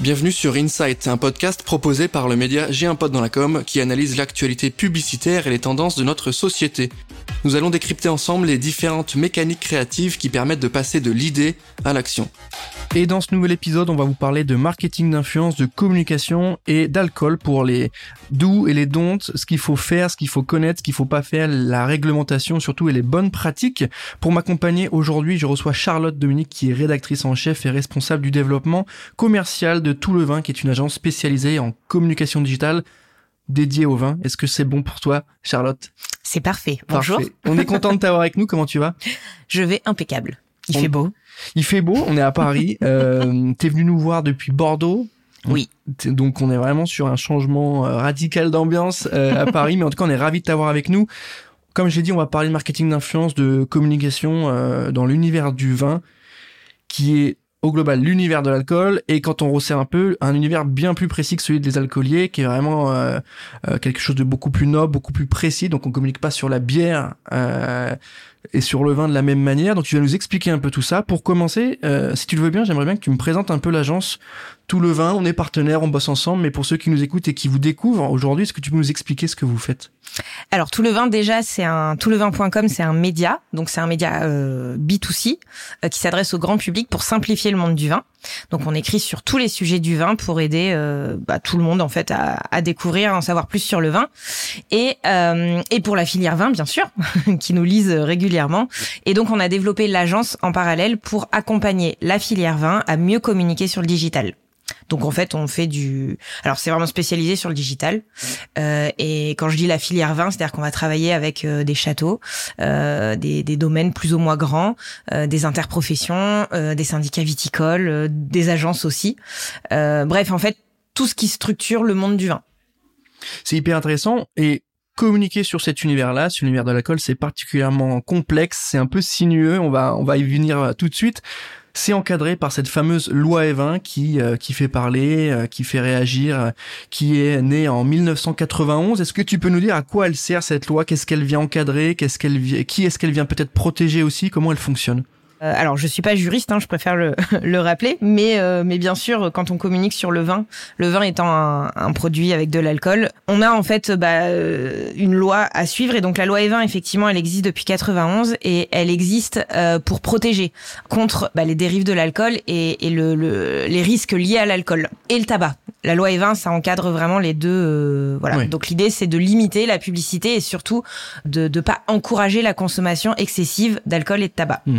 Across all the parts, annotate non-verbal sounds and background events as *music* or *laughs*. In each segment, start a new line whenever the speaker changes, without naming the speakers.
Bienvenue sur Insight, un podcast proposé par le média J'ai un pote dans la com qui analyse l'actualité publicitaire et les tendances de notre société. Nous allons décrypter ensemble les différentes mécaniques créatives qui permettent de passer de l'idée à l'action.
Et dans ce nouvel épisode, on va vous parler de marketing d'influence, de communication et d'alcool pour les do et les don't, ce qu'il faut faire, ce qu'il faut connaître, ce qu'il faut pas faire, la réglementation surtout et les bonnes pratiques. Pour m'accompagner aujourd'hui, je reçois Charlotte Dominique qui est rédactrice en chef et responsable du développement commercial de Tout le Vin, qui est une agence spécialisée en communication digitale dédiée au vin. Est-ce que c'est bon pour toi, Charlotte?
C'est parfait. Bonjour.
On est content de t'avoir avec nous. Comment tu vas?
Je vais impeccable. Il fait beau.
Il fait beau, on est à Paris. *laughs* euh, T'es venu nous voir depuis Bordeaux.
Oui.
Donc on est vraiment sur un changement euh, radical d'ambiance euh, à *laughs* Paris, mais en tout cas on est ravi de t'avoir avec nous. Comme j'ai dit, on va parler de marketing d'influence, de communication euh, dans l'univers du vin, qui est au global l'univers de l'alcool et quand on resserre un peu un univers bien plus précis que celui des alcooliers qui est vraiment euh, euh, quelque chose de beaucoup plus noble beaucoup plus précis. Donc on communique pas sur la bière euh, et sur le vin de la même manière. Donc tu vas nous expliquer un peu tout ça. Pour commencer si tu le veux bien j'aimerais bien que tu me présentes un peu l'agence tout le vin. On est partenaires on bosse ensemble. Mais pour ceux qui nous écoutent et qui vous découvrent aujourd'hui est-ce que tu peux nous expliquer ce que vous faites?
Alors tout le vin déjà c'est un toutlevin.com c'est un média. Donc c'est un média euh, B2C euh, qui s'adresse au grand public pour simplifier le monde du vin. Donc on écrit sur tous les sujets du vin pour aider euh, bah, tout le monde en fait à, découvrir, à en savoir plus sur le vin et euh, et pour la filière vin bien sûr *laughs* qui nous lise régulièrement. Et donc on a développé l'agence en parallèle pour accompagner la filière vin à mieux communiquer sur le digital. Donc en fait, on fait du. Alors c'est vraiment spécialisé sur le digital. Euh, et quand je dis la filière vin, c'est-à-dire qu'on va travailler avec euh, des châteaux, euh, des, des, domaines plus ou moins grands, euh, des interprofessions, euh, des syndicats viticoles, euh, des agences aussi. bref, en fait, tout ce qui structure le monde du vin.
C'est hyper intéressant et communiquer sur cet univers-là, sur l'univers de l'alcool, c'est particulièrement complexe, c'est un peu sinueux. On va on va y venir tout de suite c'est encadré par cette fameuse loi Evin qui euh, qui fait parler, euh, qui fait réagir, euh, qui est née en 1991. Est-ce que tu peux nous dire à quoi elle sert cette loi? Qu'est-ce qu'elle vient encadrer? Qu'est-ce qu'elle qui est-ce qu'elle vient peut-être protéger aussi? Comment elle fonctionne?
Alors, je suis pas juriste, hein, je préfère le, *laughs* le rappeler, mais euh, mais bien sûr, quand on communique sur le vin, le vin étant un, produit avec de l'alcool, on a en fait bah, euh, une loi à suivre et donc la loi E20, effectivement, elle existe depuis 91 et elle existe pour protéger contre bah, les dérives de l'alcool et, et le, le, les risques liés à l'alcool et le tabac. La loi E20, ça encadre vraiment les deux. voilà. Donc l'idée, c'est de limiter la publicité et surtout de ne pas encourager la consommation excessive d'alcool et de tabac. Mmh.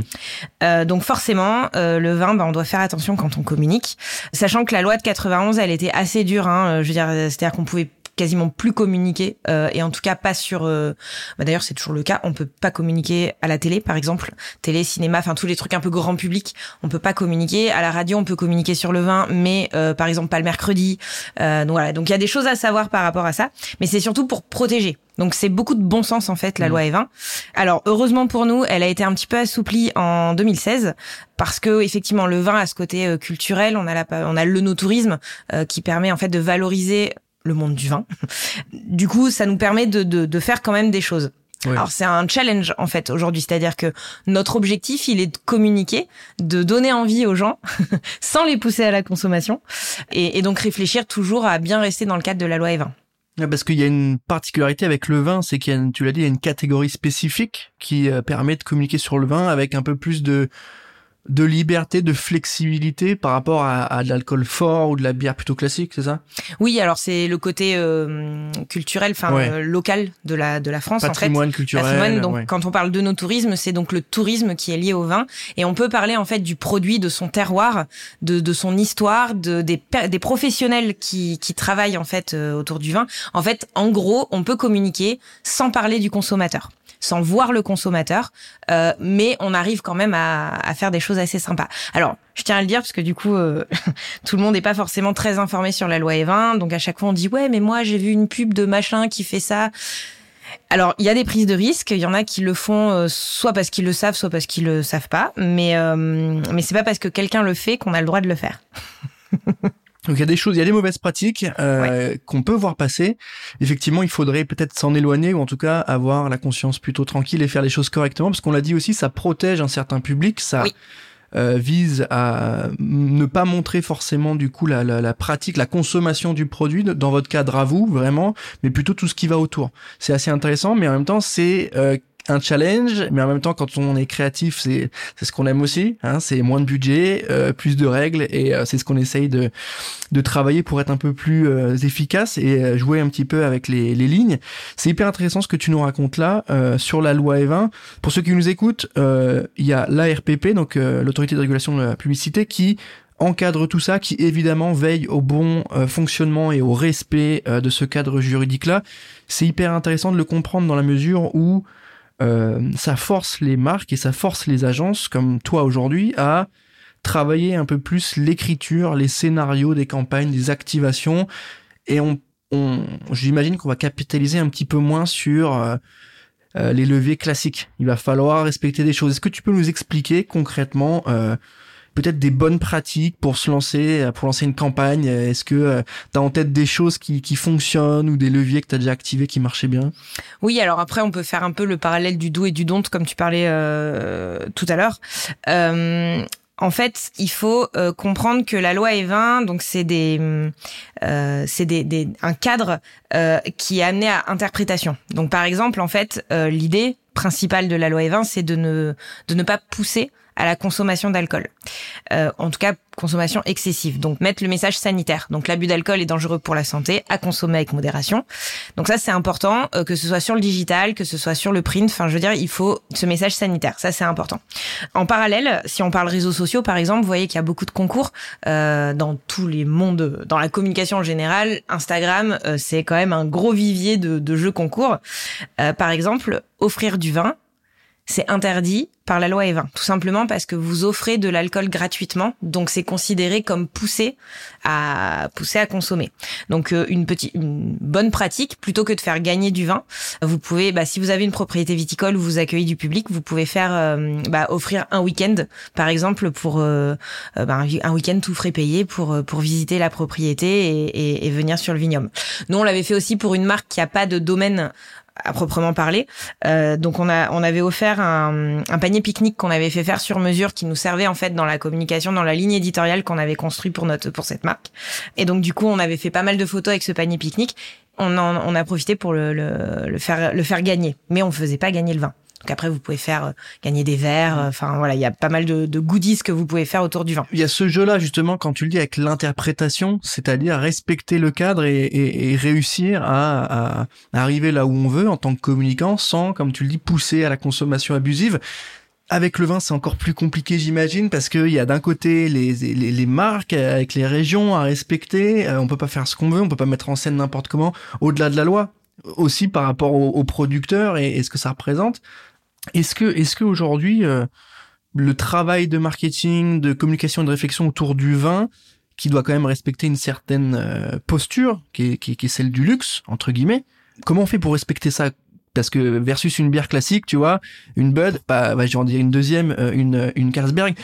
Euh, donc forcément, euh, le vin, bah, on doit faire attention quand on communique, sachant que la loi de 91, elle était assez dure. Hein, je veux dire, c'est-à-dire qu'on pouvait quasiment plus communiquer euh, et en tout cas pas sur euh, bah d'ailleurs c'est toujours le cas on peut pas communiquer à la télé par exemple. Télé cinéma enfin tous les trucs un peu grand public on peut pas communiquer. À la radio on peut communiquer sur le vin mais euh, par exemple pas le mercredi. Euh, donc voilà. Donc il y a des choses à savoir par rapport à ça mais c'est surtout pour protéger. Donc c'est beaucoup de bon sens en fait la mmh. loi E20. Alors heureusement pour nous, elle a été un petit peu assouplie en 2016 parce que effectivement le vin a ce côté euh, culturel, on a la, on a le no-tourisme euh, qui permet en fait de valoriser le monde du vin. Du coup, ça nous permet de, de, de faire quand même des choses. Alors c'est un challenge en fait aujourd'hui, c'est-à-dire que notre objectif, il est de communiquer, de donner envie aux gens *laughs* sans les pousser à la consommation, et, et, donc réfléchir toujours à bien rester dans le cadre de la loi E20.
Parce qu'il y a une particularité avec le vin, c'est qu'il y a, tu l'as dit, il y a une catégorie spécifique qui euh, permet de communiquer sur le vin avec un peu plus de de liberté, de flexibilité par rapport à, à de l'alcool fort ou de la bière plutôt classique, c'est ça?
Oui, alors c'est le côté euh, culturel, enfin ouais. euh, local de la de la France
Patrimoine
en fait.
culturel.
Patrimoine. Donc
ouais.
quand on parle de nos tourismes, c'est donc le tourisme qui est lié au vin et on peut parler en fait du produit, de son terroir, de, de son histoire, de des, des professionnels qui qui travaillent en fait euh, autour du vin. En fait, en gros, on peut communiquer sans parler du consommateur sans voir le consommateur, euh, mais on arrive quand même à, à, faire des choses assez sympas. Alors, je tiens à le dire parce que du coup, euh, *laughs* tout le monde n'est pas forcément très informé sur la loi E20, donc à chaque fois on dit ouais, mais moi j'ai vu une pub de machin qui fait ça. Alors, il y a des prises de risques. Il y en a qui le font euh, soit parce qu'ils le savent, soit parce qu'ils le savent pas. Mais euh, mais c'est pas parce que quelqu'un le fait qu'on a le droit de le faire. *laughs*
Donc il y a des choses, il y a des mauvaises pratiques euh, ouais. qu'on peut voir passer. Effectivement, il faudrait peut-être s'en éloigner ou en tout cas avoir la conscience plutôt tranquille et faire les choses correctement, parce qu'on l'a dit aussi, ça protège un certain public, ça.
Oui.
euh, vise à ne pas montrer forcément du coup la, la, la, pratique, la consommation du produit dans votre cadre à vous vraiment, mais plutôt tout ce qui va autour. C'est assez intéressant, mais en même temps c'est euh, un challenge, mais en même temps, quand on est créatif, c'est c'est ce qu'on aime aussi. Hein, c'est moins de budget, euh, plus de règles, et euh, c'est ce qu'on essaye de de travailler pour être un peu plus euh, efficace et jouer un petit peu avec les, les lignes. C'est hyper intéressant ce que tu nous racontes là sur la loi E20. Pour ceux qui nous écoutent, il y a l'ARPP, donc l'autorité de régulation de la publicité, qui encadre tout ça, qui évidemment veille au bon fonctionnement et au respect de ce cadre juridique-là. C'est hyper intéressant de le comprendre dans la mesure où euh, ça force les marques et ça force les agences comme toi aujourd'hui à travailler un peu plus l'écriture, les scénarios des campagnes, des activations et on, on j'imagine qu'on va capitaliser un petit peu moins sur euh, euh, les leviers classiques. Il va falloir respecter des choses. Est-ce que tu peux nous expliquer concrètement peut-être des bonnes pratiques pour se lancer, euh, pour lancer une campagne Est-ce que euh, tu as en tête des choses qui, qui fonctionnent ou des leviers que tu as déjà activés qui marchaient bien?
Oui, alors après, on peut faire un peu le parallèle du do et du don't, comme tu parlais euh, tout à l'heure. Euh, en fait, il faut comprendre que la loi E20, donc c'est des, euh, c'est des, des, un cadre euh, qui est amené à interprétation. Donc par exemple, en fait, l'idée principale de la loi E20, c'est de ne de ne pas pousser à la consommation d'alcool. Euh, en tout cas, consommation excessive. Donc mettre le message sanitaire. Donc l'abus d'alcool est dangereux pour la santé, à consommer avec modération. Donc ça c'est important, euh, que ce soit sur le digital, que ce soit sur le print. Enfin, je veux dire, il faut ce message sanitaire. Ça c'est important. En parallèle, si on parle réseaux sociaux par exemple, vous voyez qu'il y a beaucoup de concours euh, dans tous les mondes, dans la communication en général. Instagram, euh, c'est quand même un gros vivier de, de jeux concours. Euh, par exemple, offrir du vin c'est interdit par la loi E20, tout simplement parce que vous offrez de l'alcool gratuitement, donc c'est considéré comme poussé à pousser à consommer. Donc euh, une petite, une bonne pratique plutôt que de faire gagner du vin, vous pouvez, bah, si vous avez une propriété viticole où vous accueillez du public, vous pouvez faire euh, bah, offrir un week-end, par exemple pour euh, bah, un week-end tout frais payé pour pour visiter la propriété et, et, et venir sur le vignoble. Nous on l'avait fait aussi pour une marque qui a pas de domaine à proprement parler. Euh, donc on a on avait offert un, un panier pique-nique qu'on avait fait faire sur mesure qui nous servait en fait dans la communication, dans la ligne éditoriale qu'on avait construit pour notre pour cette marque. Et donc du coup on avait fait pas mal de photos avec ce panier pique-nique. On en, on a profité pour le, le, le faire le faire gagner, mais on faisait pas gagner le vin. Donc après, vous pouvez faire euh, gagner des verres. Euh, enfin voilà, il y a pas mal de, de, goodies que vous pouvez faire autour du vin.
Il y a ce jeu-là justement quand tu le dis avec l'interprétation, c'est-à-dire respecter le cadre et, et, et réussir à, à, arriver là où on veut en tant que communicant, sans, comme tu le dis, pousser à la consommation abusive. Avec le vin, c'est encore plus compliqué, j'imagine, parce qu'il y a d'un côté les, les, les, marques avec les régions à respecter. Euh, on peut pas faire ce qu'on veut, on peut pas mettre en scène n'importe comment, au-delà de la loi. Aussi par rapport aux, aux producteurs et, et, ce que ça représente. Est-ce que, est-ce que aujourd'hui, euh, le travail de marketing, de communication et de réflexion autour du vin, qui doit quand même respecter une certaine euh, posture, qui est, qui, est, celle du luxe, entre guillemets, comment on fait pour respecter ça? Parce que versus une bière classique, tu vois, une Bud, bah, bah j'en dire une deuxième, euh, une, une Carlsberg,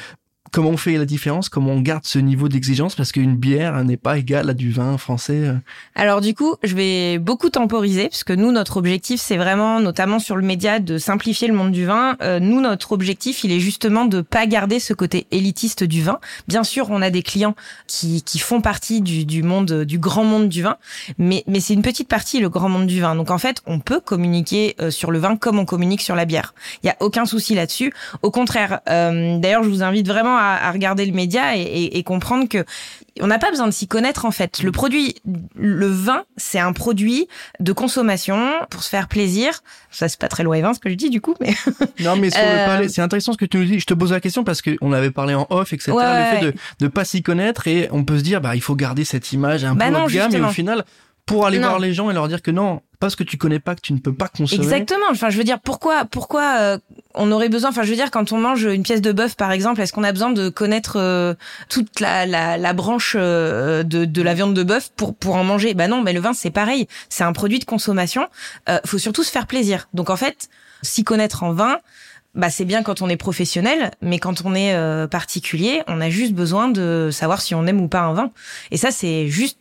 comment on fait la différence Comment on garde ce niveau d'exigence Parce qu'une bière n'est pas égale à du vin français. Euh.
Alors du coup, je vais beaucoup temporiser, parce que nous, notre objectif, c'est vraiment, notamment sur le média, de simplifier le monde du vin. Euh, nous, notre objectif, il est justement de pas garder ce côté élitiste du vin. Bien sûr, on a des clients qui, qui font partie du, du monde, du grand monde du vin, mais, mais c'est une petite partie, le grand monde du vin. Donc en fait, on peut communiquer euh, sur le vin comme on communique sur la bière. Il y a aucun souci là-dessus. Au contraire, d'ailleurs, je vous invite vraiment à à, regarder le média et, comprendre que on n'a pas besoin de s'y connaître en fait. Le produit, le vin, c'est un produit de consommation pour se faire plaisir. Ça c'est pas très loin ce que je dis du coup, mais *laughs*
non mais euh, c'est intéressant ce que tu nous dis. Je te pose la question parce qu'on avait parlé en off, etc. le fait de de pas s'y connaître et on peut se dire bah il faut garder cette image un bah peu haut de gamme, mais au final pour aller voir les gens et leur dire que non, parce que tu connais pas que tu ne peux pas consommer.
Exactement. Enfin, je veux dire, pourquoi, pourquoi euh, on aurait besoin. Enfin, je veux dire, quand on mange une pièce de bœuf, par exemple, est-ce qu'on a besoin de connaître euh, toute la, la, la branche euh, de, de la viande de bœuf pour pour en manger? Bah non, mais le vin c'est pareil. C'est un produit de consommation. Euh, faut surtout se faire plaisir. Donc en fait, s'y connaître en vin. Bah c'est bien quand on est professionnel, mais quand on est particulier, on a juste besoin de savoir si on aime ou pas un vin. Et ça, c'est juste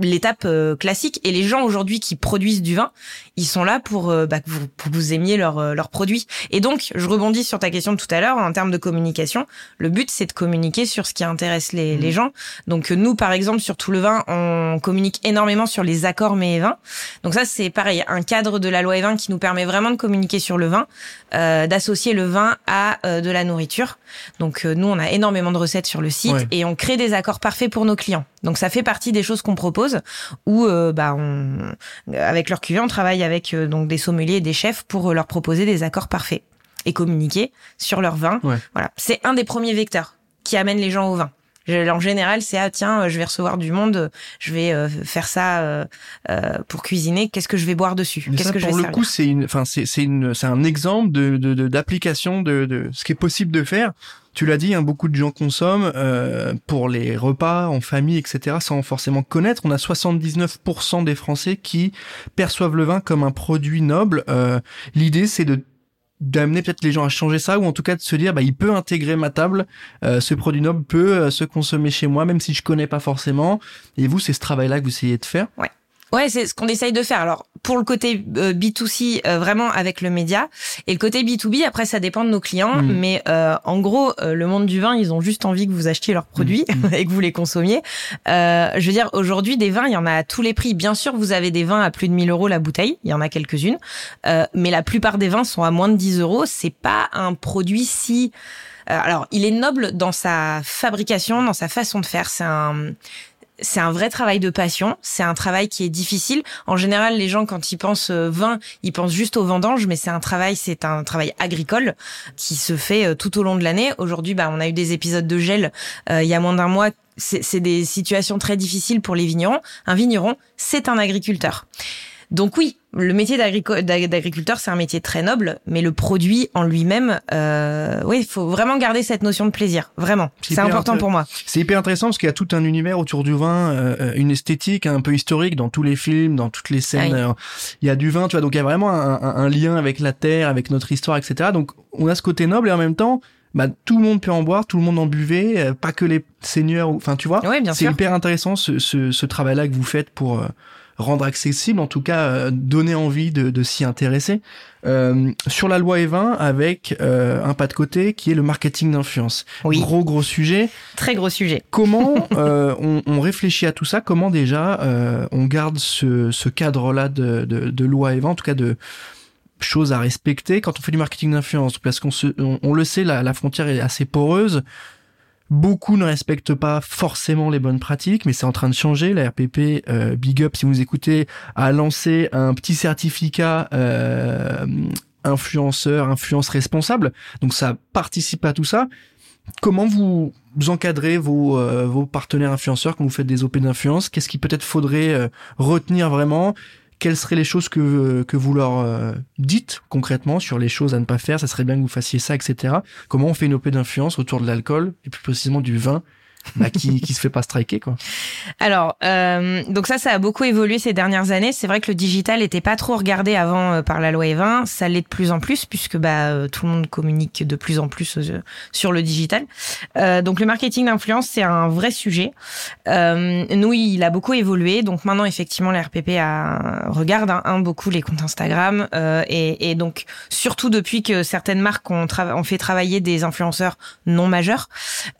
l'étape euh, classique. Et les gens aujourd'hui qui produisent du vin, ils sont là pour, euh, bah, que vous, pour vous aimiez leurs euh, leurs produits. Et donc, je rebondis sur ta question de tout à l'heure en termes de communication. Le but, c'est de communiquer sur ce qui intéresse les, les mmh. gens. Donc, nous, par exemple, sur tout le vin, on communique énormément sur les accords mets et vins. Donc ça, c'est pareil, un cadre de la loi E20 qui nous permet vraiment de communiquer sur le vin, euh, d'associer le vin à de la nourriture. Donc, nous, on a énormément de recettes sur le site et on crée des accords parfaits pour nos clients. Donc, ça fait partie des choses qu'on propose où, bah, on, avec leurs clients, on travaille avec euh, donc des sommeliers et des chefs pour euh, leur proposer des accords parfaits et communiquer sur leur vin. Voilà, c'est un des premiers vecteurs qui amène les gens au vin. En général, c'est ah tiens, euh, je vais recevoir du monde, je vais faire ça pour cuisiner. Qu'est-ce que je vais boire dessus? Qu'est-ce que
je vais Pour le coup, c'est une, enfin c'est c'est une, c'est un exemple de d'application de, de, de ce qui est possible de faire tu l'as dit, hein, beaucoup de gens consomment euh, pour les repas en famille, etc., sans forcément connaître. On a 79% des Français qui perçoivent le vin comme un produit noble. Euh, L'idée, c'est de d'amener peut-être les gens à changer ça ou en tout cas de se dire bah il peut intégrer ma table euh, ce produit noble peut euh, se consommer chez moi même si je connais pas forcément et vous c'est ce travail là que vous essayez de faire?
Ouais Ouais, c'est ce qu'on essaye de faire. Alors pour le côté euh, B2C, euh, vraiment avec le média, et le côté B2B, après ça dépend de nos clients, mm. mais euh, en gros, le monde du vin, ils ont juste envie que vous achetiez leurs produits mm. Mm. *laughs* et que vous les consommiez. je veux dire, aujourd'hui, des vins, il y en a à tous les prix. Bien sûr, vous avez des vins à plus de 1000 euros la bouteille, il y en a quelques-unes, mais la plupart des vins sont à moins de 10 euros. C'est pas un produit si alors, il est noble dans sa fabrication, dans sa façon de faire. C'est un, c'est un vrai travail de passion. C'est un travail qui est difficile. En général, les gens, quand ils pensent euh, vin, ils pensent juste au vendange, mais c'est un travail, c'est un travail agricole qui se fait euh, tout au long de l'année. Aujourd'hui, bah, on a eu des épisodes de gel euh, il y a moins d'un mois. C'est des situations très difficiles pour les vignerons. Un vigneron, c'est un agriculteur. Donc oui, le métier d'agriculteur, c'est un métier très noble, mais le produit en lui-même, euh, oui, il faut vraiment garder cette notion de plaisir, vraiment. C'est important pour moi.
C'est hyper intéressant parce qu'il y a tout un univers autour du vin, euh, une esthétique un peu historique dans tous les films, dans toutes les scènes. Euh, il y a du vin, tu vois, donc il y a vraiment un, un, lien avec la terre, avec notre histoire, etc. Donc on a ce côté noble et en même temps, bah, tout le monde peut en boire, tout le monde en buvait, euh, pas que les seigneurs. Enfin, tu vois, c'est hyper intéressant ce, ce, ce travail-là que vous faites pour rendre accessible, en tout cas euh, donner envie de, de s'y intéresser. Euh, sur la loi E20 avec euh, un pas de côté qui est le marketing d'influence.
Oui.
Gros gros sujet.
Très gros sujet. *laughs*
Comment euh, on, on, réfléchit à tout ça? Comment déjà euh, on garde ce, ce cadre-là de, de, de loi E20, en tout cas de choses à respecter? Quand on fait du marketing d'influence parce qu'on on, on, le sait la, la frontière est assez poreuse Beaucoup ne respectent pas forcément les bonnes pratiques, mais c'est en train de changer. La RPP, euh, Big Up, si vous écoutez, a lancé un petit certificat euh, influenceur, influence responsable. Donc ça participe à tout ça. Comment vous encadrez vos, euh, vos partenaires influenceurs quand vous faites des OP d'influence? Qu'est-ce qui peut-être faudrait euh, retenir vraiment? Quelles seraient les choses que, que vous leur euh, dites concrètement sur les choses à ne pas faire? Ça serait bien que vous fassiez ça, etc. Comment on fait une OP d'influence autour de l'alcool et plus précisément du vin bah, qui qui se fait pas striker quoi.
Alors euh, donc ça ça a beaucoup évolué ces dernières années. C'est vrai que le digital était pas trop regardé avant euh, par la loi E20, ça l'est de plus en plus puisque bah euh, tout le monde communique de plus en plus euh, sur le digital. donc le marketing d'influence c'est un vrai sujet. nous il a beaucoup évolué donc maintenant effectivement la RPP a, regarde hein, beaucoup les comptes Instagram et, et, donc surtout depuis que certaines marques ont, ont fait travailler des influenceurs non majeurs.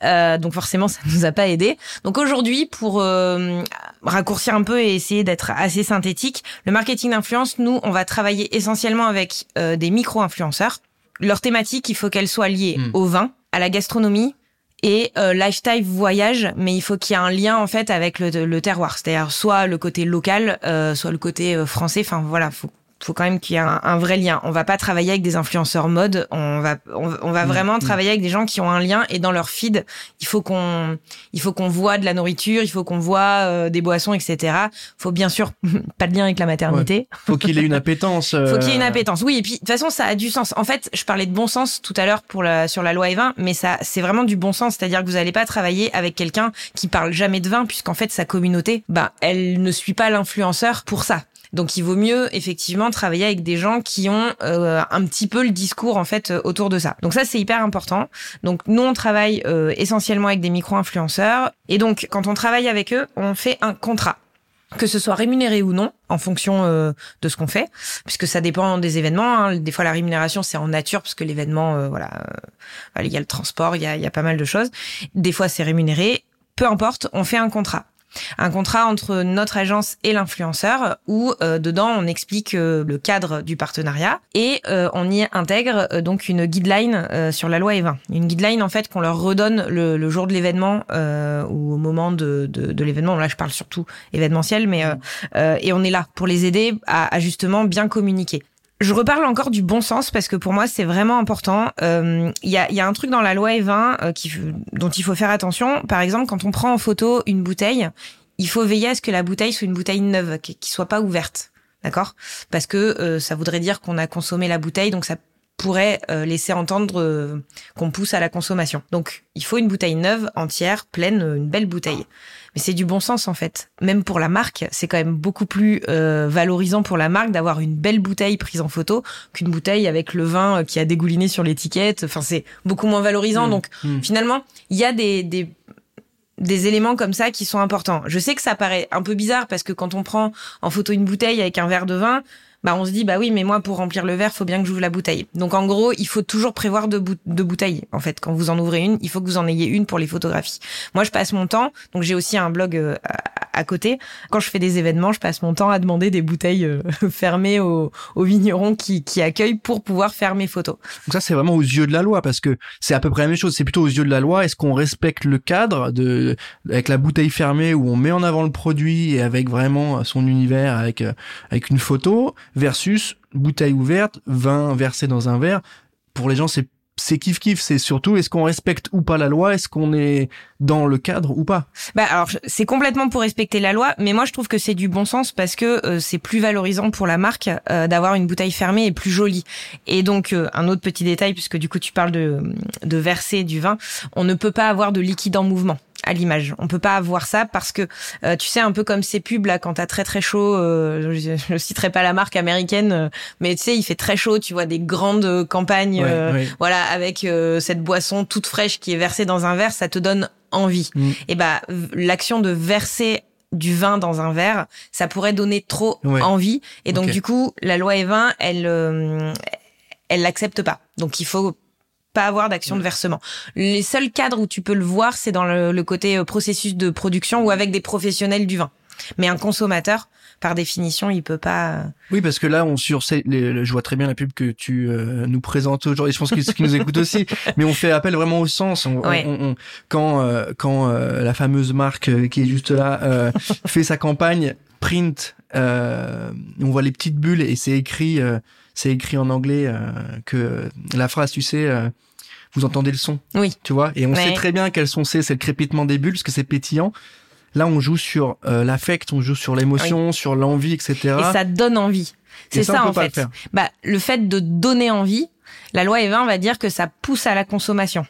donc forcément ça nous a pas aidé. Donc aujourd'hui, pour euh, raccourcir un peu et essayer d'être assez synthétique, le marketing d'influence, nous, on va travailler essentiellement avec euh, des micro-influenceurs. Leur thématique, il faut qu'elle soit liée hmm. au vin, à la gastronomie, et euh, lifestyle voyage, mais il faut qu'il y ait un lien en fait avec le, le terroir, c'est-à-dire soit le côté local, euh, soit le côté euh, français. Enfin voilà, faut faut quand même qu'il y ait un, vrai lien. On va pas travailler avec des influenceurs mode. On va, on, va mm. vraiment mm. travailler avec des gens qui ont un lien et dans leur feed, il faut qu'on, il faut qu'on voit de la nourriture, il faut qu'on voit euh, des boissons, etc. Faut bien sûr *laughs* pas de lien avec la maternité.
Faut qu'il ait une appétence. *laughs*
Faut qu'il ait une euh, appétence. Oui, et puis de toute façon, ça a du sens. En fait, je parlais de bon sens tout à l'heure pour la, sur la loi E20, mais ça, c'est vraiment du bon sens. C'est-à-dire que vous allez pas travailler avec quelqu'un qui parle jamais de vin, puisqu'en fait, sa communauté, bah, elle ne suit pas l'influenceur pour ça. Donc il vaut mieux effectivement travailler avec des gens qui ont euh, un petit peu le discours en fait euh, autour de ça. Donc ça c'est hyper important. Donc nous on travaille euh, essentiellement avec des micro-influenceurs et donc quand on travaille avec eux, on fait un contrat que ce soit rémunéré ou non en fonction euh, de ce qu'on fait, puisque ça dépend des événements. Hein. Des fois, la rémunération c'est en nature parce que l'événement, euh, voilà, euh, il y a le transport, il y a, il y a pas mal de choses. Des fois, c'est rémunéré. Peu importe, on fait un contrat un contrat entre notre agence et l'influenceur où euh, dedans on explique euh, le cadre du partenariat et euh, on y intègre donc une guideline sur la loi E20. Une guideline en fait qu'on leur redonne le, jour de l'événement ou au moment de, de, l'événement. Là je parle surtout événementiel, mais et on est là pour les aider à, à justement bien communiquer. Je reparle encore du bon sens parce que pour moi c'est vraiment important. Il euh, y, a, y, a, un truc dans la loi E20 euh, qui, dont il faut faire attention. Par exemple, quand on prend en photo une bouteille, il faut veiller à ce que la bouteille soit une bouteille neuve, qui, soit pas ouverte, d'accord? Parce que euh, ça voudrait dire qu'on a consommé la bouteille, donc ça pourrait laisser entendre qu'on pousse à la consommation. Donc il faut une bouteille neuve, entière, pleine, une belle bouteille mais c'est du bon sens en fait. Même pour la marque, c'est quand même beaucoup plus euh, valorisant pour la marque d'avoir une belle bouteille prise en photo qu'une bouteille avec le vin euh, qui a dégouliné sur l'étiquette. Enfin, c'est beaucoup moins valorisant. Mmh. Donc mmh. finalement, il y a des, des des éléments comme ça qui sont importants. Je sais que ça paraît un peu bizarre parce que quand on prend en photo une bouteille avec un verre de vin, bah on se dit bah oui mais moi pour remplir le verre faut bien que j'ouvre la bouteille. Donc en gros il faut toujours prévoir deux, bouteilles en fait quand vous en ouvrez une il faut que vous en ayez une pour les photographies. Moi je passe mon temps donc j'ai aussi un blog euh, à côté. Quand je fais des événements, je passe mon temps à demander des bouteilles euh, *laughs* fermées aux, vignerons qui, qui accueillent pour pouvoir faire mes photos.
Donc ça, c'est vraiment aux yeux de la loi parce que c'est à peu près la même chose. C'est plutôt aux yeux de la loi. Est-ce qu'on respecte le cadre de avec la bouteille fermée où on met en avant le produit et avec vraiment son univers avec euh, avec une photo versus bouteille ouverte, vin versé dans un verre. Pour les gens, c'est c'est kiff kiff, c'est surtout est-ce qu'on respecte ou pas la loi, est-ce qu'on est dans le cadre ou pas?
Bah alors c'est complètement pour respecter la loi, mais moi je trouve que c'est du bon sens parce que euh, c'est plus valorisant pour la marque euh, d'avoir une bouteille fermée et plus jolie. Et donc euh, un autre petit détail puisque du coup tu parles de de verser du vin, on ne peut pas avoir de liquide en mouvement à l'image. On peut pas avoir ça parce que euh, tu sais un peu comme ces pubs là quand t'as très très chaud. Euh, je, ne citerai pas la marque américaine, euh, mais tu sais il fait très chaud. Tu vois des grandes campagnes, voilà avec cette boisson toute fraîche qui est versée dans un verre, ça te donne envie. Mm. Et bah l'action de verser du vin dans un verre, ça pourrait donner trop envie. Et donc du coup la loi E20 elle elle l'accepte pas. Donc il faut pas avoir d'action de versement. Les seuls cadres où tu peux le voir, c'est dans le, côté euh, processus de production ou avec des professionnels du vin. Mais un consommateur, par définition, il peut pas. Euh,
oui, parce que là, on sur je vois très bien la pub que tu euh, nous présentes aujourd'hui. Je pense que qui nous écoute aussi, *laughs* mais on fait appel vraiment au sens. quand quand la fameuse marque qui est juste là *laughs* fait sa campagne print, on voit les petites bulles et c'est écrit c'est écrit en anglais que la phrase, tu sais, vous entendez le son.
Oui.
Tu vois Et on sait très bien quel son c'est, c'est le crépitement des bulles, parce que c'est pétillant. Là, on joue sur euh, l'affect, on joue sur l'émotion, sur l'envie, etc.
Et ça donne envie. C'est ça, en fait. Le, bah, le fait de donner envie, la loi E20 va dire que ça pousse à la consommation.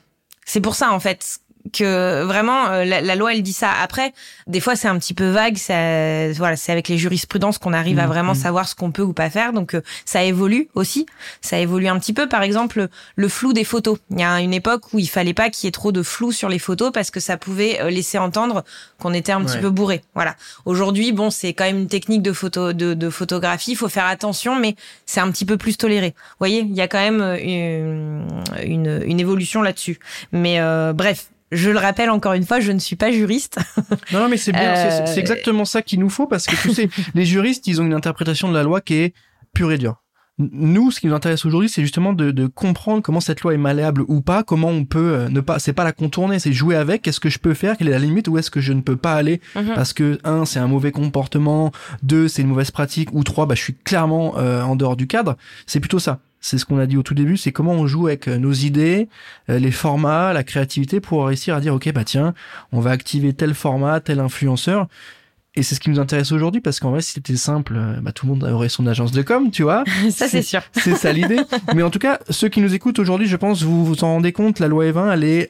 C'est pour ça, en fait, que vraiment euh, la, loi elle dit ça. Après des fois c'est un petit peu vague ça voilà c'est avec les jurisprudences qu'on arrive à mmh, vraiment mmh. savoir ce qu'on peut ou pas faire. Donc euh, ça évolue aussi. Ça évolue un petit peu. Par exemple le flou des photos. Il y a une époque où il fallait pas qu'il y ait trop de flou sur les photos parce que ça pouvait euh, laisser entendre qu'on était un petit peu bourré. Voilà. Aujourd'hui bon c'est quand même une technique de photo de, de photographie. Il faut faire attention mais c'est un petit peu plus toléré. Vous voyez il y a quand même une, une, une évolution là-dessus. Mais bref je le rappelle encore une fois, je ne suis pas juriste. *laughs*
Non, non mais c'est bien, c'est euh, exactement ça qu'il nous faut parce que tu sais, *laughs* les juristes, ils ont une interprétation de la loi qui est pure et dure. Nous, ce qui nous intéresse aujourd'hui, c'est justement de, de, comprendre comment cette loi est malléable ou pas, comment on peut euh, ne pas, c'est pas la contourner, c'est jouer avec, qu'est-ce que je peux faire, quelle est la limite, où est-ce que je ne peux pas aller, mhm. parce que un, c'est un mauvais comportement, deux, c'est une mauvaise pratique, ou trois, bah, je suis clairement euh, en dehors du cadre. C'est plutôt ça c'est ce qu'on a dit au tout début, c'est comment on joue avec euh, nos idées, euh, les formats, la créativité pour réussir à dire ok bah tiens, on va activer tel format, tel influenceur. Et c'est ce qui nous intéresse aujourd'hui parce qu'en vrai, si c'était simple, euh, bah, tout le monde aurait son agence de com, tu vois. *laughs*
ça, c'est sûr. *laughs*
C'est ça l'idée. Mais en tout cas, ceux qui nous écoutent aujourd'hui, je pense, vous vous en rendez compte, la loi E20, elle est,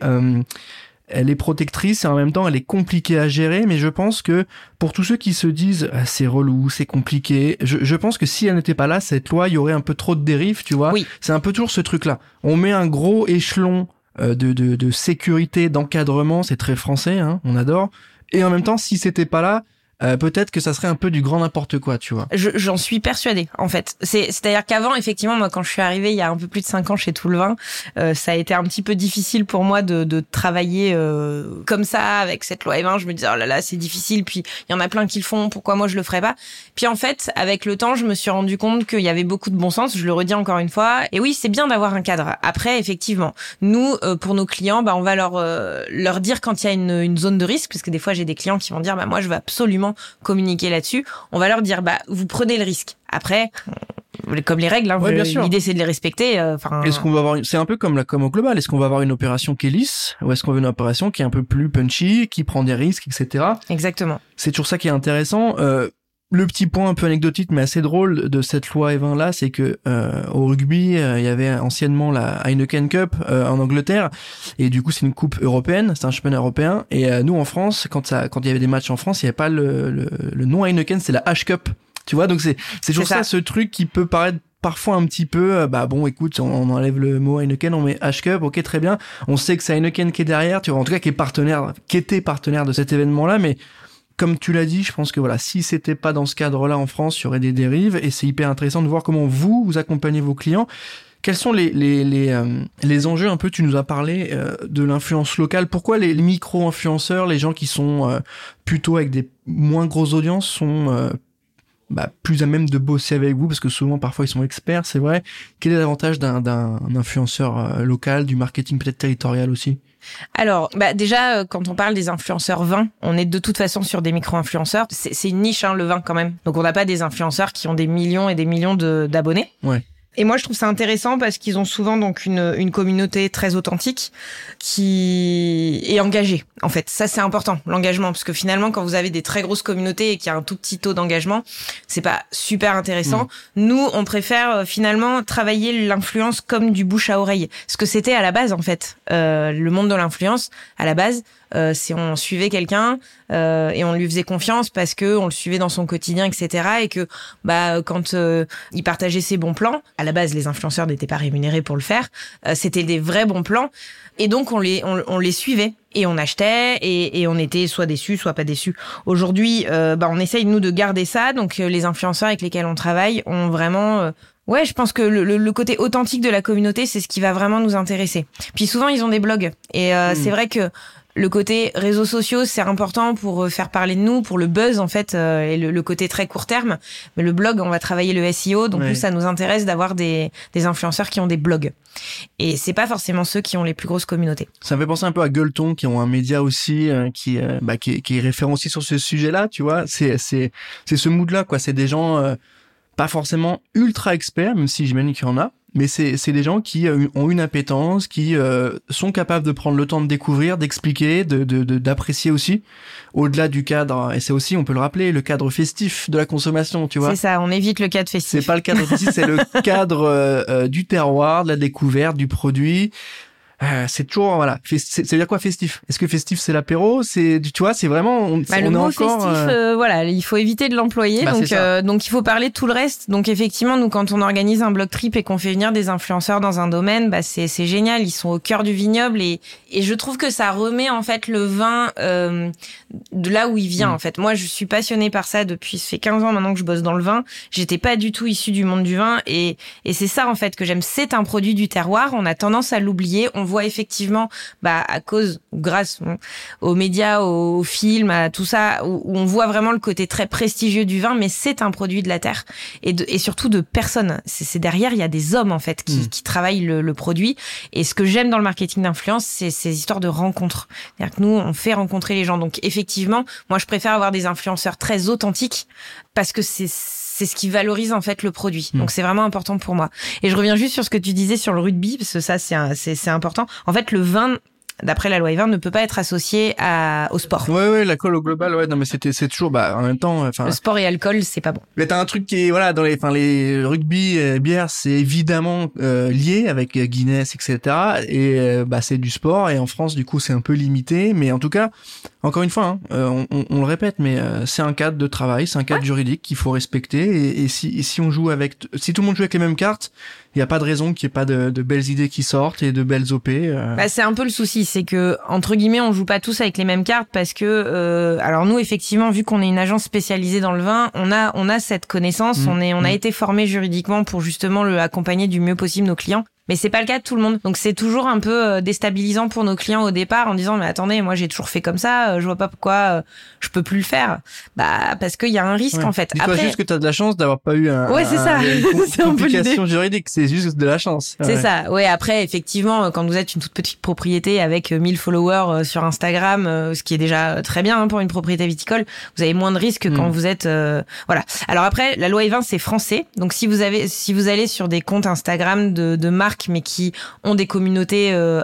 elle est protectrice et en même temps elle est compliquée à gérer, mais je pense que pour tous ceux qui se disent ah, c'est relou, c'est compliqué, je, je, pense que si elle n'était pas là, cette loi, il y aurait un peu trop de dérives, tu vois.
Oui.
C'est un peu toujours ce truc-là. On met un gros échelon euh, de, de, de sécurité, d'encadrement, c'est très français, hein, on adore. Et en même temps, si c'était pas là, euh, peut-être que ça serait un peu du grand n'importe quoi, tu vois.
J'en suis persuadée, en fait. C'est, c'est-à-dire qu'avant, effectivement, moi, quand je suis arrivée il y a un peu plus de cinq ans chez Tout le Vin, euh, ça a été un petit peu difficile pour moi de, de travailler euh, comme ça avec cette loi E20. Je me disais oh là là, c'est difficile. Puis il y en a plein qui le font. Pourquoi moi je le ferais pas? Puis en fait, avec le temps, je me suis rendu compte qu'il y avait beaucoup de bon sens. Je le redis encore une fois. Et oui, c'est bien d'avoir un cadre. Après, effectivement, nous, euh, pour nos clients, bah, on va leur euh, leur dire quand il y a une, une zone de risque, parce que des fois j'ai des clients qui vont dire bah moi je veux absolument communiquer là-dessus, on va leur dire bah vous prenez le risque. Après, comme les règles, hein,
Ouais,
l'idée c'est de les respecter. euh, Enfin,
Est-ce qu'on va avoir, une- c'est un peu comme la com au global. Est-ce qu'on va avoir une opération qui est lisse ou est-ce qu'on veut une opération qui est un peu plus punchy, qui prend des risques, etc.
exactement.
C'est toujours ça qui est intéressant. Euh, le petit point un peu anecdotique mais assez drôle de cette loi E20 là, c'est que euh, au rugby, euh, il y avait anciennement la Heineken Cup euh, en Angleterre et du coup c'est une coupe européenne, c'est un championnat européen et euh, nous en France, quand ça, quand il y avait des matchs en France, il n'y avait pas le, le, le nom Heineken, c'est la H Cup. Tu vois, donc c'est c'est toujours ça.
ça.
ce truc qui peut paraître parfois un petit peu euh, bah bon écoute on, on enlève le mot Heineken on met H Cup ok très bien on sait que c'est Heineken qui est derrière tu vois en tout cas qui est partenaire qui était partenaire de cet événement là mais comme tu l'as dit, je pense que voilà, si c'était pas dans ce cadre-là en France, il y aurait des dérives et c'est hyper intéressant de voir comment vous vous accompagnez vos clients. Quels sont les les les, euh, les enjeux un peu Tu nous as parlé euh, de l'influence locale. Pourquoi les micro-influenceurs, les gens qui sont euh, plutôt avec des moins grosses audiences, sont euh, bah, plus à même de bosser avec vous? Parce que souvent parfois ils sont experts, c'est vrai. Quel est l'avantage d'un influenceur euh, local, du marketing peut-être territorial aussi?
Alors, bah déjà, euh, quand on parle des influenceurs vin, on est de toute façon sur des micro-influenceurs. C'est une niche, hein, le vin quand même. Donc on n'a pas des influenceurs qui ont des millions et des millions de- d'abonnés.
Ouais.
Et moi, je trouve ça intéressant parce qu'ils ont souvent donc une, une communauté très authentique qui est engagée. En fait, ça c'est important, l'engagement, parce que finalement, quand vous avez des très grosses communautés et qu'il y a un tout petit taux d'engagement, c'est pas super intéressant. Nous, on préfère euh, finalement travailler l'influence comme du bouche à oreille, ce que c'était à la base en fait. Euh, le monde de l'influence, à la base, euh, c'est on suivait quelqu'un euh, et on lui faisait confiance parce que on le suivait dans son quotidien, etc. Et que bah quand euh, il partageait ses bons plans, à la base les influenceurs n'étaient pas rémunérés pour le faire, euh, c'était des vrais bons plans et donc on les on, on les suivait et on achetait et, et on était soit déçus soit pas déçus. Aujourd'hui, euh, bah on essaye nous de garder ça. Donc euh, les influenceurs avec lesquels on travaille ont vraiment euh, Ouais, je pense que le, le- le côté authentique de la communauté, c'est ce qui va vraiment nous intéresser. Puis souvent, ils ont des blogs. Et euh,
Mm.
c'est vrai que le côté réseaux sociaux, c'est important pour euh, faire parler de nous, pour le buzz, en fait, euh, et le, le côté très court terme. Mais le blog, on va travailler le SEO. Donc,
Ouais.
nous, ça nous intéresse d'avoir des, des influenceurs qui ont des blogs. Et c'est pas forcément ceux qui ont les plus grosses communautés.
Ça me fait penser un peu à Gueuleton, qui ont un média aussi, euh, qui, euh, bah, qui, est- qui est référent aussi sur ce sujet-là, tu vois. C'est, c'est, c'est ce mood-là, quoi. C'est des gens euh, pas forcément ultra experts, même si j'imagine qu'il y en a, mais c'est, c'est des gens qui euh, ont une appétence, qui euh, sont capables de prendre le temps de découvrir, d'expliquer, de, de, de- d'apprécier aussi, au-delà du cadre. Et c'est aussi, on peut le rappeler, le cadre festif de la consommation, tu vois.
C'est ça, on évite le cadre festif.
C'est pas le cadre festif, c'est le *laughs* cadre euh, euh, du terroir, de la découverte, du produit. Euh, c'est toujours voilà. C'est- Ça veut dire quoi festif? Est-ce que festif c'est l'apéro? C'est tu vois, c'est vraiment on,
Bah,
on
le
est
mot
encore.
festif,
euh,
euh, voilà, il faut éviter de l'employer.
Bah,
donc, euh, donc, il faut parler de tout le reste. Donc, effectivement, nous, quand on organise un blog trip et qu'on fait venir des influenceurs dans un domaine, bah, c'est c'est génial. Ils sont au cœur du vignoble et et je trouve que ça remet en fait le vin euh, de là où il vient.
Mm.
En fait, moi, je suis passionnée par ça depuis ça fait 15 ans maintenant que je bosse dans le vin. J'étais pas du tout issue du monde du vin et et c'est ça en fait que j'aime. C'est un produit du terroir. On a tendance à l'oublier. On voit effectivement, bah, à cause ou grâce aux médias, aux films, à tout ça, où, où on voit vraiment le côté très prestigieux du vin, mais c'est un produit de la terre et, de, et surtout de personnes. C'est derrière, il y a des hommes en fait qui,
Mm.
qui travaillent le, le produit. Et ce que j'aime dans le marketing d'influence, c'est ces histoires de rencontres. C'est-à-dire que nous, on fait rencontrer les gens. Donc effectivement, moi, je préfère avoir des influenceurs très authentiques parce que c'est c'est ce qui valorise en fait le produit.
Mm.
Donc c'est vraiment important pour moi. Et je reviens juste sur ce que tu disais sur le rugby parce que ça c'est c'est important. En fait, le vin d'après la loi E20 ne peut pas être associé à, au sport.
Ouais ouais, la colle au global, ouais, non mais c'était c'est toujours bah en même temps enfin
Le sport et alcool, c'est pas bon.
mais t'as un truc qui est voilà dans les enfin les rugby euh, bière, c'est évidemment euh, lié avec Guinness etc. et euh, bah c'est du sport et en France du coup c'est un peu limité mais en tout cas encore une fois, hein, euh, on, on, le répète, mais euh, c'est un cadre de travail, c'est un cadre juridique qu'il faut respecter. Et, et, si, et, si, on joue avec, si tout le monde joue avec les mêmes cartes, il n'y a pas de raison qu'il n'y ait pas de, de, belles idées qui sortent et de belles OP. Euh.
Bah, c'est un peu le souci, c'est que entre guillemets, on joue pas tous avec les mêmes cartes parce que, euh, alors nous effectivement, vu qu'on est une agence spécialisée dans le vin, on a on a cette connaissance, mmh. on est on a mmh. été formé juridiquement pour justement le accompagner du mieux possible nos clients. Mais c'est pas le cas de tout le monde. Donc c'est toujours un peu euh, déstabilisant pour nos clients au départ en disant mais attendez, moi j'ai toujours fait comme ça, euh, je vois pas pourquoi euh, je peux plus le faire. Bah parce qu'il y a un risque en fait.
Dis-toi juste que tu as de la chance d'avoir pas eu un
Ouais, c'est ça. *laughs*
c'est une complication juridique, c'est juste de la chance.
C'est ça. Ouais, après effectivement quand vous êtes une toute petite propriété avec 1000 followers sur Instagram, ce qui est déjà très bien hein, pour une propriété viticole, vous avez moins de risques quand mm. vous êtes voilà. Alors après la loi E20 c'est français. Donc si vous avez si vous allez sur des comptes Instagram de de marques mais qui ont des communautés euh,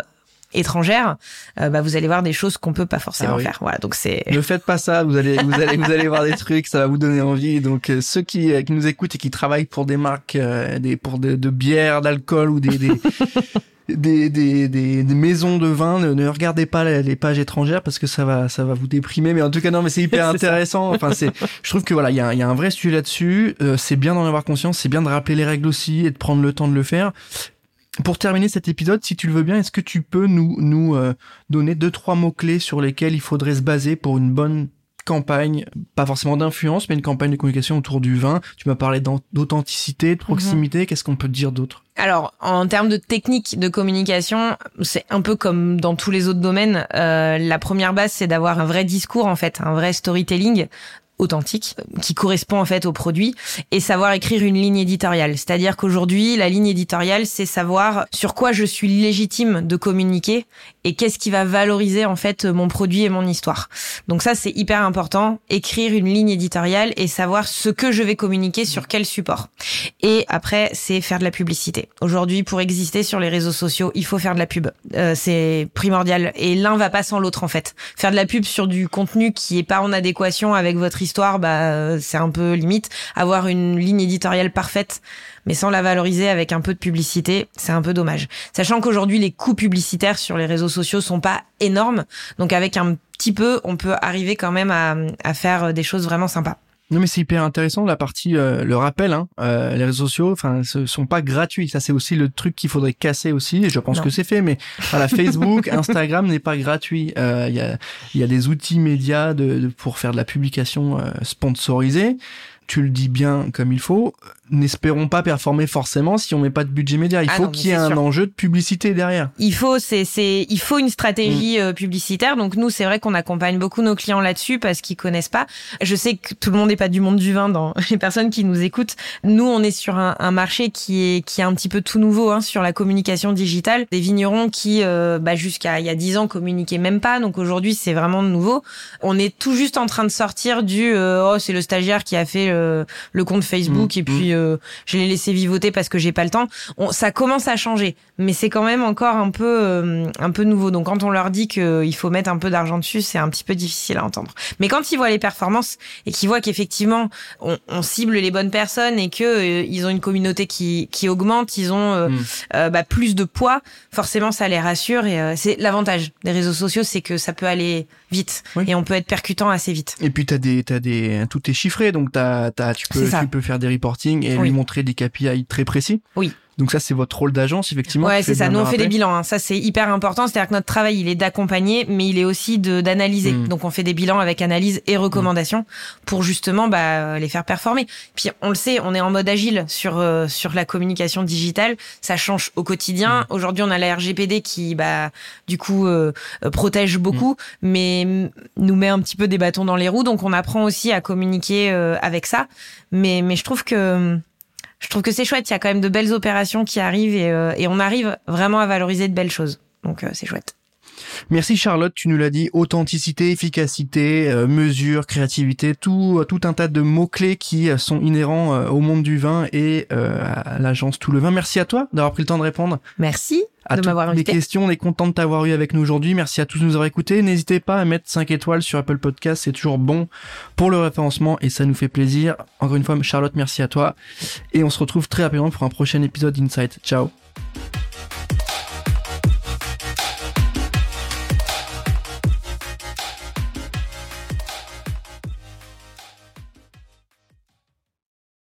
étrangères, euh, bah, vous allez voir des choses qu'on peut pas forcément ah faire. Voilà, donc c'est.
Ne faites pas ça. Vous allez, vous allez, vous allez voir des trucs, ça va vous donner envie. Donc euh, ceux qui, qui nous écoutent et qui travaillent pour des marques, des pour de, de bière, d'alcool ou des, des *laughs* des, des, des, maisons de vin, ne, regardez pas les, pages étrangères parce que ça va, ça va vous déprimer. Mais en tout cas, non, mais c'est hyper *laughs* intéressant. Enfin, c'est, je trouve que voilà, il y a, y a, un vrai sujet là-dessus. c'est bien d'en avoir conscience, c'est bien de rappeler les règles aussi et de prendre le temps de le faire. Pour terminer cet épisode, si tu le veux bien, est-ce que tu peux nous, nous euh, donner deux, trois mots-clés sur lesquels il faudrait se baser pour une bonne campagne, pas forcément d'influence, mais une campagne de communication autour du vin? Tu m'as parlé d'authenticité, de proximité. Mhm. Qu'est-ce qu'on peut dire d'autre?
Alors, en termes de technique de communication, c'est un peu comme dans tous les autres domaines. Euh, la première base, c'est d'avoir un vrai discours, en fait, un vrai storytelling authentique qui correspond en fait au produit et savoir écrire une ligne éditoriale. C'est-à-dire qu'aujourd'hui, la ligne éditoriale, c'est savoir sur quoi je suis légitime de communiquer et qu'est-ce qui va valoriser en fait mon produit et mon histoire. Donc ça, c'est hyper important. Écrire une ligne éditoriale et savoir ce que je vais communiquer sur quel support. Et après, c'est faire de la publicité. Aujourd'hui, pour exister sur les réseaux sociaux, il faut faire de la pub. Euh, c'est primordial et l'un va pas sans l'autre en fait. Faire de la pub sur du contenu qui est pas en adéquation avec votre histoire histoire, bah, c'est un peu limite. Avoir une ligne éditoriale parfaite, mais sans la valoriser avec un peu de publicité, c'est un peu dommage. Sachant qu'aujourd'hui, les coûts publicitaires sur les réseaux sociaux sont pas énormes. Donc avec un petit peu, on peut arriver quand même à faire des choses vraiment sympas.
Non mais c'est hyper intéressant la partie euh, le rappel hein, euh, les réseaux sociaux enfin ce sont pas gratuits. Ça c'est aussi le truc qu'il faudrait casser aussi et je pense que c'est fait mais voilà Facebook *laughs* Instagram n'est pas gratuit. Euh, il y a il y a des outils médias de, pour faire de la publication sponsorisée. Tu le dis bien comme il faut n'espérons pas performer forcément si on met pas de budget média. Il ah faut qu'il y ait un enjeu de publicité derrière.
Il faut, c'est, c'est, il faut une stratégie mm. euh, publicitaire. Donc nous, c'est vrai qu'on accompagne beaucoup nos clients là-dessus parce qu'ils connaissent pas. Je sais que tout le monde n'est pas du monde du vin dans *laughs* les personnes qui nous écoutent. Nous, on est sur un, un marché qui est qui est un petit peu tout nouveau hein, sur la communication digitale. Des vignerons qui, euh, bah, jusqu'à il y a dix ans, communiquaient même pas. Donc aujourd'hui, c'est vraiment nouveau. On est tout juste en train de sortir du euh, oh c'est le stagiaire qui a fait le compte Facebook mm. et puis mm. je l'ai laissé vivoter parce que j'ai pas le temps. On, ça commence à changer, mais c'est quand même encore un peu euh, un peu nouveau. Donc quand on leur dit qu'il faut mettre un peu d'argent dessus, c'est un petit peu difficile à entendre. Mais quand ils voient les performances et qu'ils voient qu'effectivement on, on, cible les bonnes personnes et que euh, ils ont une communauté qui qui augmente, ils ont euh, mm. bah, plus de poids, forcément ça les rassure et c'est l'avantage des réseaux sociaux, c'est que ça peut aller vite et on peut être percutant assez vite.
Et puis t'as des t'as des tout est chiffré donc t'as t'as tu peux tu peux faire des reporting et lui montrer des KPI très précis.
Oui.
Donc ça, c'est votre rôle d'agence, effectivement.
Ouais, c'est ça. Nous, on fait des bilans. Hein. Ça, c'est hyper important. C'est-à-dire que notre travail, il est d'accompagner, mais il est aussi de d'analyser. Hmm. Donc, on fait des bilans avec analyse et recommandations pour justement bah, les faire performer. Puis, on le sait, on est en mode agile sur euh, sur la communication digitale. Ça change au quotidien. Hmm. Aujourd'hui, on a la RGPD qui, bah, du coup, euh, euh, protège beaucoup, hmm. mais nous met un petit peu des bâtons dans les roues. Donc, on apprend aussi à communiquer avec ça. Mais mais je trouve que je trouve que c'est chouette. Il y a quand même de belles opérations qui arrivent et, euh, et on arrive vraiment à valoriser de belles choses. Donc euh, c'est chouette.
Merci Charlotte, tu nous l'as dit, authenticité, efficacité, euh, mesure, créativité, tout, tout un tas de mots-clés qui sont inhérents au monde du vin et à l'agence Tout le Vin. Merci à toi d'avoir pris le temps de répondre.
Merci de m'avoir invité.
Les questions, on est content de t'avoir eu avec nous aujourd'hui. Merci à tous de nous avoir écoutés. N'hésitez pas à mettre 5 étoiles sur Apple Podcast, c'est toujours bon pour le référencement et ça nous fait plaisir. Encore une fois, Charlotte, merci à toi. Et on se retrouve très rapidement pour un prochain épisode d'Insight. Ciao.